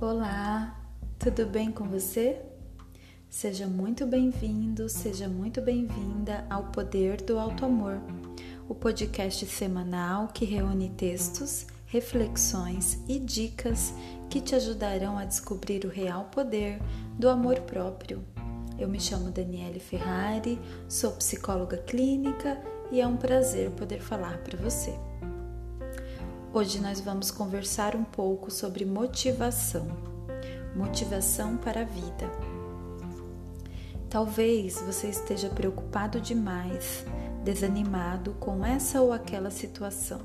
Olá, tudo bem com você? Seja muito bem-vindo, seja muito bem-vinda ao Poder do Alto Amor, o podcast semanal que reúne textos, reflexões e dicas que te ajudarão a descobrir o real poder do amor próprio. Eu me chamo Daniele Ferrari, sou psicóloga clínica e é um prazer poder falar para você. Hoje nós vamos conversar um pouco sobre motivação. Motivação para a vida. Talvez você esteja preocupado demais, desanimado com essa ou aquela situação,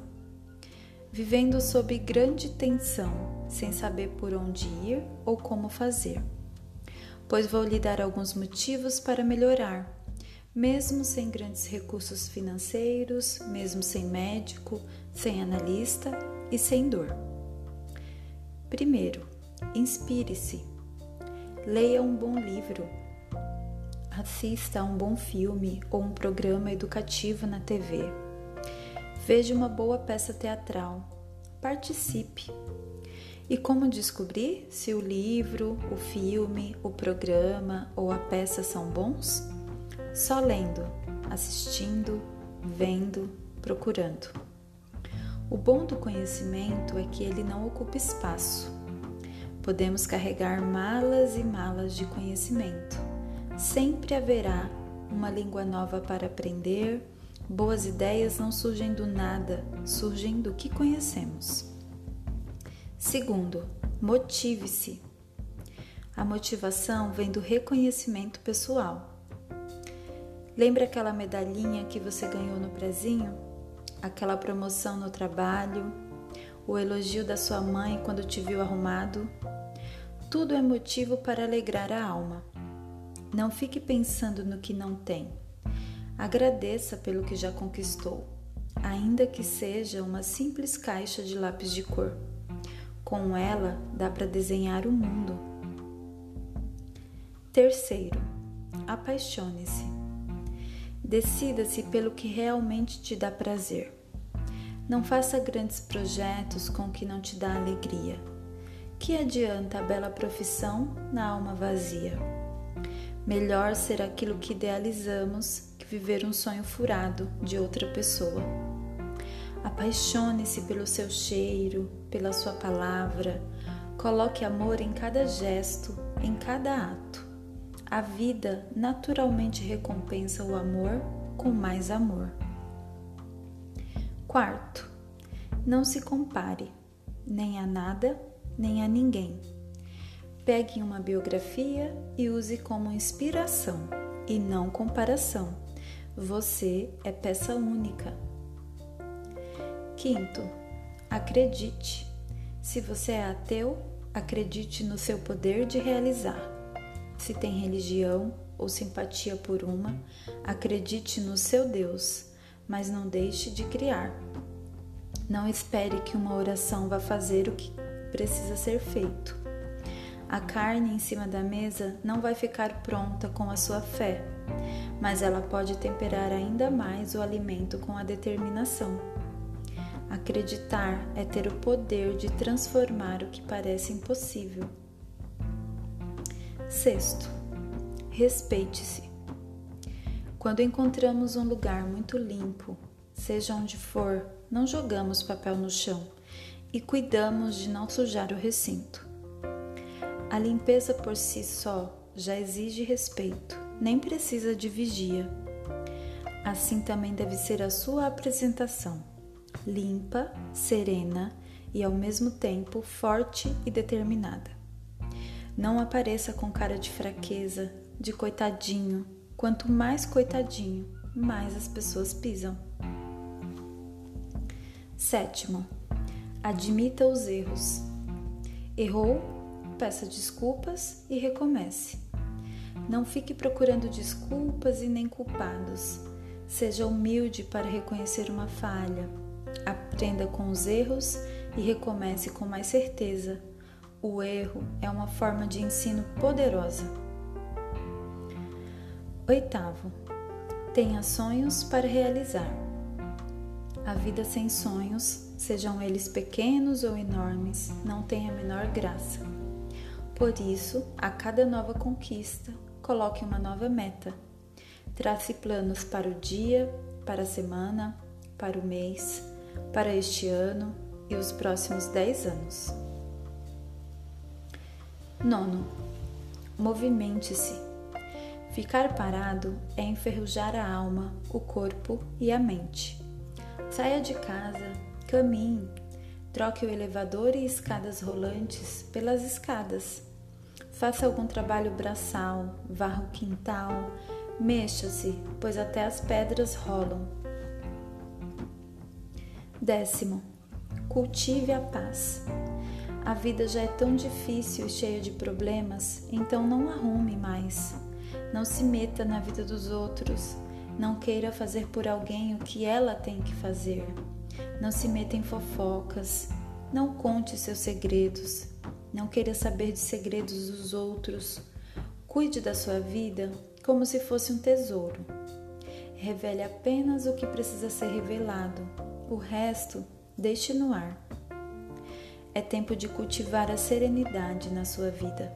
vivendo sob grande tensão, sem saber por onde ir ou como fazer. Pois vou lhe dar alguns motivos para melhorar mesmo sem grandes recursos financeiros, mesmo sem médico, sem analista e sem dor. Primeiro, inspire-se. Leia um bom livro. Assista a um bom filme ou um programa educativo na TV. Veja uma boa peça teatral. Participe. E como descobrir se o livro, o filme, o programa ou a peça são bons? Só lendo, assistindo, vendo, procurando. O bom do conhecimento é que ele não ocupa espaço. Podemos carregar malas e malas de conhecimento. Sempre haverá uma língua nova para aprender. Boas ideias não surgem do nada, surgem do que conhecemos. Segundo, motive-se. A motivação vem do reconhecimento pessoal. Lembra aquela medalhinha que você ganhou no prezinho? Aquela promoção no trabalho? O elogio da sua mãe quando te viu arrumado? Tudo é motivo para alegrar a alma. Não fique pensando no que não tem. Agradeça pelo que já conquistou, ainda que seja uma simples caixa de lápis de cor. Com ela dá para desenhar o mundo. Terceiro, apaixone-se. Decida-se pelo que realmente te dá prazer. Não faça grandes projetos com o que não te dá alegria. Que adianta a bela profissão na alma vazia? Melhor ser aquilo que idealizamos que viver um sonho furado de outra pessoa. Apaixone-se pelo seu cheiro, pela sua palavra. Coloque amor em cada gesto, em cada ato. A vida naturalmente recompensa o amor com mais amor. Quarto, não se compare, nem a nada, nem a ninguém. Pegue uma biografia e use como inspiração e não comparação. Você é peça única. Quinto, acredite. Se você é ateu, acredite no seu poder de realizar. Se tem religião ou simpatia por uma, acredite no seu Deus, mas não deixe de criar. Não espere que uma oração vá fazer o que precisa ser feito. A carne em cima da mesa não vai ficar pronta com a sua fé, mas ela pode temperar ainda mais o alimento com a determinação. Acreditar é ter o poder de transformar o que parece impossível. Sexto, respeite-se. Quando encontramos um lugar muito limpo, seja onde for, não jogamos papel no chão e cuidamos de não sujar o recinto. A limpeza por si só já exige respeito, nem precisa de vigia. Assim também deve ser a sua apresentação, limpa, serena e ao mesmo tempo forte e determinada. Não apareça com cara de fraqueza, de coitadinho. Quanto mais coitadinho, mais as pessoas pisam. Sétimo, admita os erros. Errou? Peça desculpas e recomece. Não fique procurando desculpas e nem culpados. Seja humilde para reconhecer uma falha. Aprenda com os erros e recomece com mais certeza o erro é uma forma de ensino poderosa. Oitavo, tenha sonhos para realizar. A vida sem sonhos, sejam eles pequenos ou enormes, não tem a menor graça. Por isso, a cada nova conquista, coloque uma nova meta. Trace planos para o dia, para a semana, para o mês, para este ano e os próximos 10 anos. Nono, movimente-se. Ficar parado é enferrujar a alma, o corpo e a mente. Saia de casa, caminhe, troque o elevador e escadas rolantes pelas escadas. Faça algum trabalho braçal, varra o quintal, mexa-se, pois até as pedras rolam. Décimo, cultive a paz. A vida já é tão difícil e cheia de problemas, então não arrume mais. Não se meta na vida dos outros. Não queira fazer por alguém o que ela tem que fazer. Não se meta em fofocas. Não conte seus segredos. Não queira saber de segredos dos outros. Cuide da sua vida como se fosse um tesouro. Revele apenas o que precisa ser revelado. O resto, deixe no ar. É tempo de cultivar a serenidade na sua vida,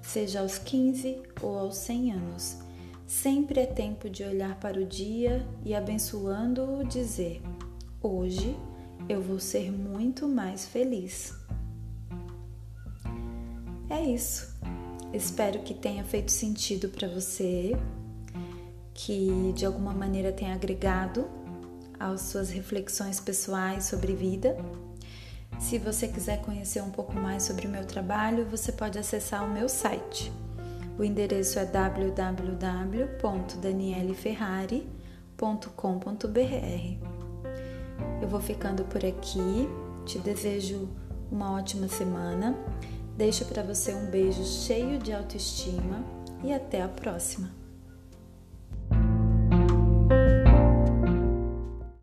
seja aos 15 ou aos 100 anos. Sempre é tempo de olhar para o dia e, abençoando-o, dizer: Hoje eu vou ser muito mais feliz. É isso. Espero que tenha feito sentido para você, que de alguma maneira tenha agregado às suas reflexões pessoais sobre vida se você quiser conhecer um pouco mais sobre o meu trabalho, você pode acessar o meu site. O endereço é www.danieleferrari.com.br. Eu vou ficando por aqui. Te desejo uma ótima semana. Deixo para você um beijo cheio de autoestima e até a próxima.